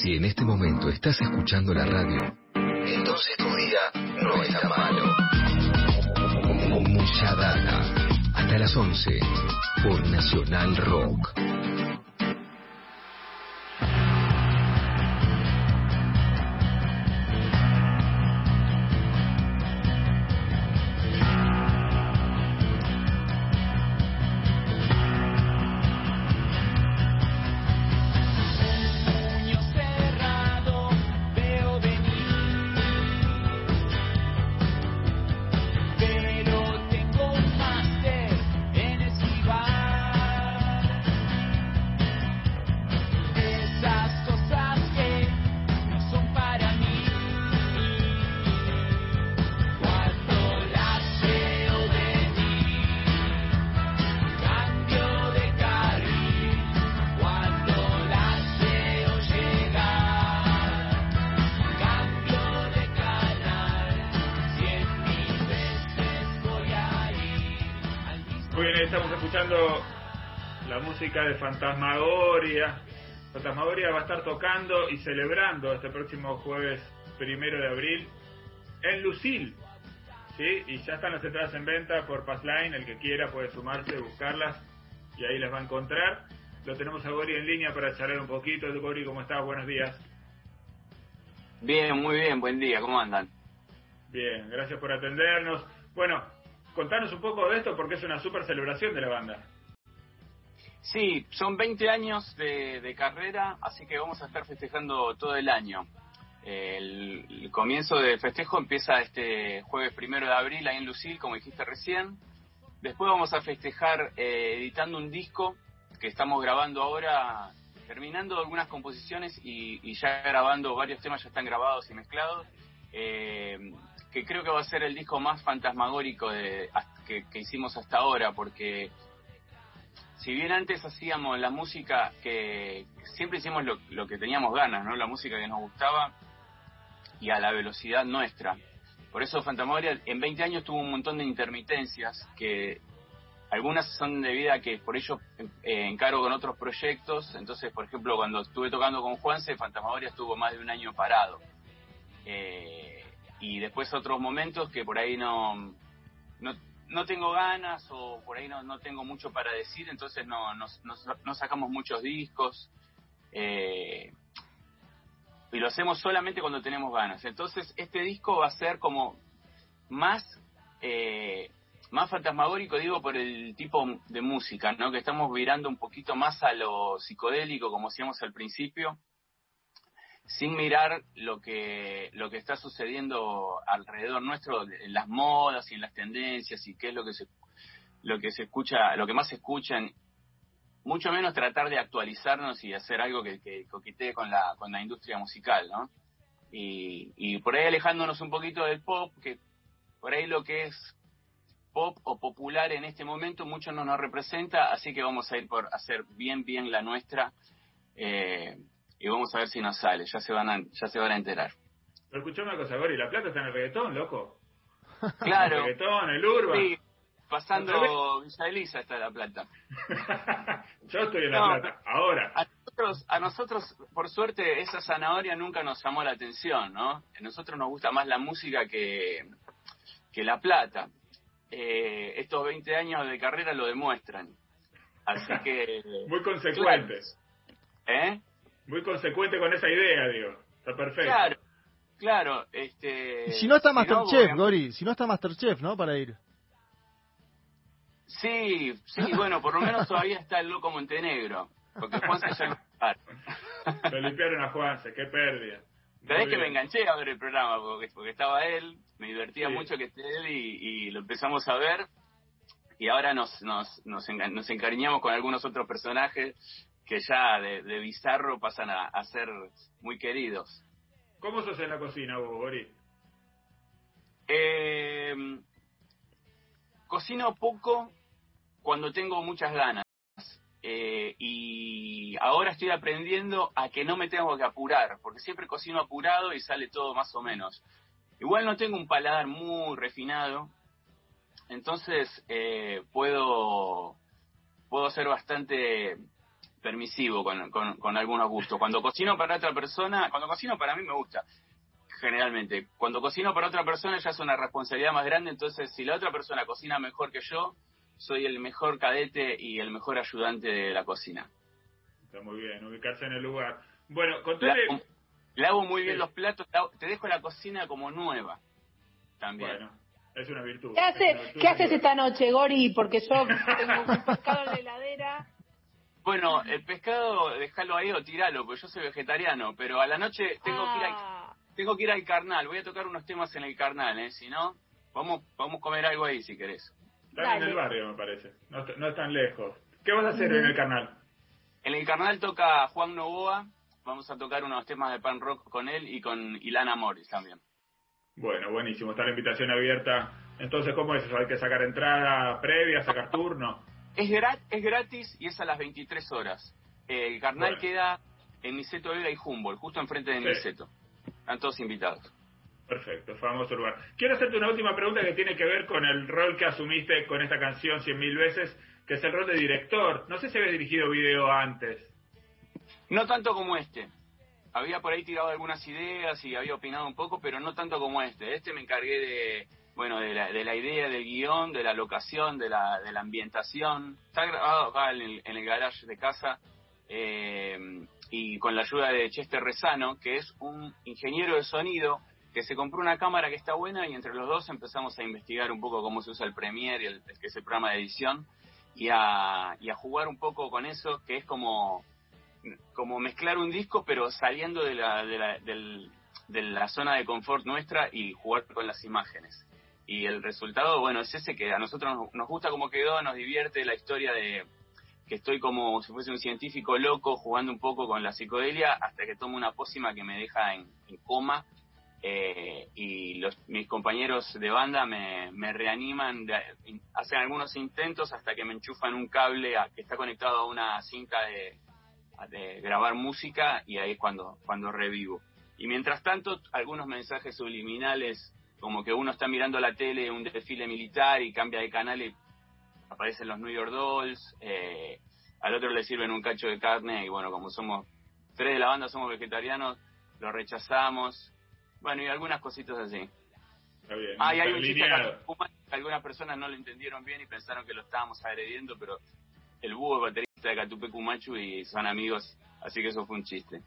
Si en este momento estás escuchando la radio, entonces tu día no está malo. Mucha data. Hasta las 11 por Nacional Rock. La música de Fantasmagoria. Fantasmagoria va a estar tocando y celebrando este próximo jueves primero de abril en Lucil. ¿sí? Y ya están las entradas en venta por Passline. El que quiera puede sumarse, buscarlas y ahí las va a encontrar. Lo tenemos a Gori en línea para charlar un poquito. Gori, ¿cómo estás? Buenos días. Bien, muy bien, buen día, ¿cómo andan? Bien, gracias por atendernos. Bueno, contanos un poco de esto porque es una super celebración de la banda. Sí, son 20 años de, carrera, así que vamos a estar festejando todo el año. El, el comienzo del festejo empieza este jueves primero de abril ahí en Lucil, como dijiste recién. Después vamos a festejar eh, editando un disco que estamos grabando ahora, terminando algunas composiciones y, y ya grabando varios temas, ya están grabados y mezclados. eh, que creo que va a ser el disco más fantasmagórico de, que, hicimos hasta ahora, porque si bien antes hacíamos la música que siempre hicimos lo, lo que teníamos ganas, ¿no? La música que nos gustaba y a la velocidad nuestra. Por eso Fantasmagoria en 20 años tuvo un montón de intermitencias que algunas son debidas a que por ello eh, encaro con otros proyectos. Entonces, por ejemplo, cuando estuve tocando con Juanse, Fantasmagoria estuvo más de un año parado. Eh, y después otros momentos que por ahí no, no, no tengo ganas o por ahí no, no tengo mucho para decir, entonces no, no, no, sacamos muchos discos. Eh, y lo hacemos solamente cuando tenemos ganas. Entonces, este disco va a ser como más, eh, más fantasmagórico, digo, por el tipo de música, ¿no? Que estamos virando un poquito más a lo psicodélico, como hacíamos al principio, sin mirar lo que, lo que está sucediendo alrededor nuestro, en las modas y en las tendencias y qué es lo que se, lo que se escucha, lo que más se escuchan mucho menos tratar de actualizarnos y hacer algo que, que coquetee con la, con la industria musical, ¿no? Y, y por ahí alejándonos un poquito del pop, que por ahí lo que es pop o popular en este momento mucho no nos representa, así que vamos a ir por hacer bien, bien la nuestra eh, y vamos a ver si nos sale, ya se van a, ya se van a enterar. Pero escuchame una cosa, Gori, la plata está en el reggaetón, loco. Claro, El reggaetón, el urban. sí, pasando Villa Elisa está la plata. Yo estoy en la plata. Ahora. A nosotros, a nosotros, por suerte, esa zanahoria nunca nos llamó la atención, ¿no? A nosotros nos gusta más la música que, que la plata. Eh, estos 20 años de carrera lo demuestran. Así que... Muy consecuente. ¿Eh? Muy consecuente con esa idea, digo. Está perfecto. Claro, claro. Este, Y si no está si Masterchef, bueno, Gori, si no está Masterchef, ¿no? Para ir. Sí, sí, bueno, por lo menos todavía está el loco Montenegro. Porque Juan se ya lo Lo limpiaron a Juanse, qué pérdida. Sabés que me enganché a ver el programa porque, porque estaba él, me divertía Sí. mucho que esté él y, y lo empezamos a ver y ahora nos, nos, nos, enga- nos encariñamos con algunos otros personajes que ya de, de bizarro pasan a, a ser muy queridos. ¿Cómo sos en la cocina vos, Gori? Eh, cocino poco cuando tengo muchas ganas. Eh, y ahora estoy aprendiendo a que no me tengo que apurar, porque siempre cocino apurado y sale todo más o menos. Igual no tengo un paladar muy refinado, entonces eh, puedo puedo ser bastante permisivo con, con, con algunos gustos. Cuando cocino para otra persona, cuando cocino para mí me gusta, generalmente. Cuando cocino para otra persona ya es una responsabilidad más grande, entonces si la otra persona cocina mejor que yo, soy el mejor cadete y el mejor ayudante de la cocina. Está muy bien, ubicarse en el lugar. Bueno, Le, contale... le hago muy bien Sí. los platos, te dejo la cocina como nueva. También. Bueno, es una virtud. ¿Qué, es hace, una virtud ¿Qué haces esta noche, Gori? Porque yo tengo un pescado en la heladera. Bueno, el pescado, déjalo ahí o tiralo, porque yo soy vegetariano, pero a la noche tengo que ir al, Ah, tengo que ir al carnal, voy a tocar unos temas en el carnal, ¿eh? Si no, vamos, vamos a comer algo ahí si querés. Están en Dale. el barrio, me parece. No, es tan lejos. ¿Qué vas a hacer en el canal? En el carnal toca Juan Novoa, vamos a tocar unos temas de pan rock con él y con Ilana Morris también. Bueno, buenísimo. Está la invitación abierta. Entonces, ¿cómo es eso? ¿Hay que sacar entrada previa, sacar turno? Es, gra- es gratis y es a las 23 horas. Eh, el carnal Bueno. queda en Niceto Vega y Humboldt, justo enfrente de Sí. Niceto. Están todos invitados. Perfecto, famoso lugar. Quiero hacerte una última pregunta que tiene que ver con el rol que asumiste con esta canción cien mil veces, que es el rol de director. No sé si habías dirigido video antes. No tanto como este. Había por ahí tirado algunas ideas y había opinado un poco, pero no tanto como este. Este me encargué de, bueno, de la, de la idea del guion, de la locación, de la, de la ambientación. Está grabado acá en el, en el garage de casa eh, y con la ayuda de Chester Rezano, que es un ingeniero de sonido que se compró una cámara que está buena y entre los dos empezamos a investigar un poco cómo se usa el Premiere el, que es el programa de edición y a, y a jugar un poco con eso, que es como como mezclar un disco pero saliendo de la, de la, del- de la zona de confort nuestra y jugar con las imágenes. Y el resultado, bueno, es ese que a nosotros nos, gusta cómo quedó, nos divierte la historia de que estoy como si fuese un científico loco jugando un poco con la psicodelia hasta que tomo una pócima que me deja en, en coma eh, y los, mis compañeros de banda me, me reaniman, de- hacen algunos intentos hasta que me enchufan un cable a- que está conectado a una cinta de, de grabar música y ahí es cuando, cuando revivo. Y mientras tanto, algunos mensajes subliminales, como que uno está mirando la tele, un desfile militar y cambia de canal y aparecen los New York Dolls, eh, al otro le sirven un cacho de carne y bueno, como somos tres de la banda somos vegetarianos, lo rechazamos. Bueno, y algunas cositas así. Está bien. Ah, y hay un chiste que algunas personas no lo entendieron bien y pensaron que lo estábamos agrediendo, pero el búho es baterista de Catupecu Machu y son amigos, así que eso fue un chiste.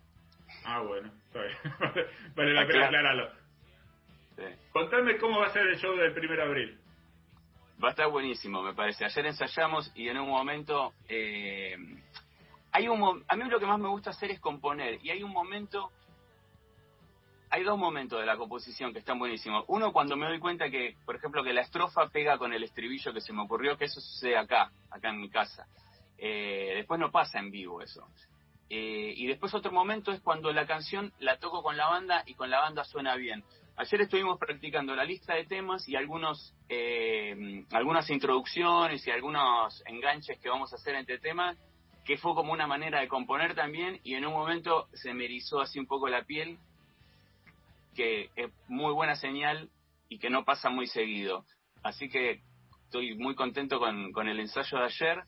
Ah, bueno, está bien. vale la pena aclararlo. Sí. Contame cómo va a ser el show del primero de abril. Va a estar buenísimo, me parece. Ayer ensayamos y en un momento... eh, hay un a mí lo que más me gusta hacer es componer y hay un momento... Hay dos momentos de la composición que están buenísimos. Uno cuando me doy cuenta que, por ejemplo, que la estrofa pega con el estribillo que se me ocurrió, que eso sucede acá, acá en mi casa. Eh, después no pasa en vivo eso. Eh, y después otro momento es cuando la canción la toco con la banda y con la banda suena bien. Ayer estuvimos practicando la lista de temas y algunos eh, algunas introducciones y algunos enganches que vamos a hacer entre temas, que fue como una manera de componer también y en un momento se me erizó así un poco la piel, que es muy buena señal y que no pasa muy seguido. Así que estoy muy contento con, con el ensayo de ayer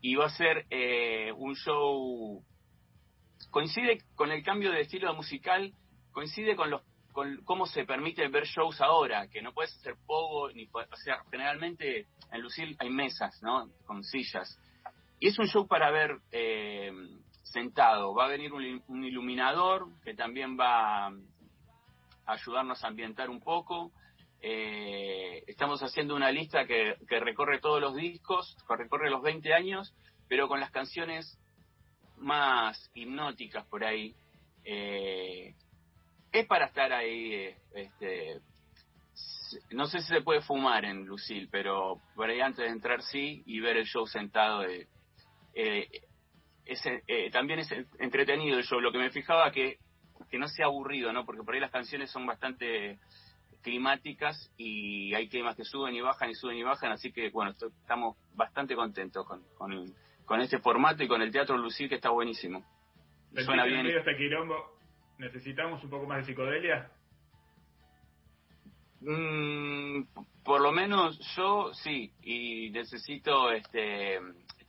y va a ser eh, un show coincide con el cambio de estilo musical, coincide con los con cómo se permite ver shows ahora, que no puedes hacer pogo, ni o sea, generalmente en Lucil hay mesas, ¿no? Con sillas. Y es un show para ver eh, sentado. Va a venir un, un iluminador que también va a ayudarnos a ambientar un poco. Eh, estamos haciendo una lista que, que recorre todos los discos, que recorre los 20 años, pero con las canciones más hipnóticas por ahí. Eh, es para estar ahí, este, no sé si se puede fumar en Lucil, pero por ahí antes de entrar sí y ver el show sentado. eh, eh, es, eh, también es entretenido el show. Lo que me fijaba que, que no sea aburrido, ¿no? Porque por ahí las canciones son bastante climáticas y hay temas que suben y bajan y suben y bajan, así que bueno, estamos bastante contentos con, con, con este formato y con el Teatro Lucil que está buenísimo. ¿Sentís Suena bien. este quilombo necesitamos un poco más de psicodelia? Mm, por lo menos yo sí, y necesito este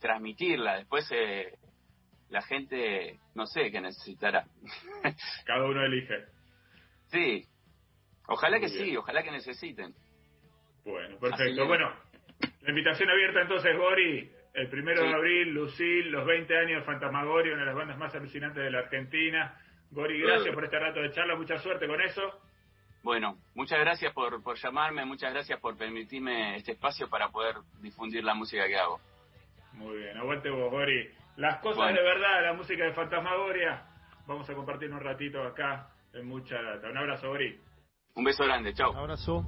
transmitirla. Después eh, la gente, no sé qué necesitará. Cada uno elige. sí, ojalá que bien. sí, ojalá que necesiten. Bueno, perfecto. Bueno, la invitación abierta entonces, Gori. El primero Sí. de abril, Lucil, los 20 años de Fantasmagoria, una de las bandas más alucinantes de la Argentina. Gori, gracias por este rato de charla, mucha suerte con eso. Bueno, muchas gracias por, por llamarme, muchas gracias por permitirme este espacio para poder difundir la música que hago. Muy bien, aguante vos, Gori. Las cosas Bueno. de verdad, la música de Fantasmagoria, vamos a compartir un ratito acá en Mucha Data. Un abrazo, Gori. Un beso grande, chao. Abrazo.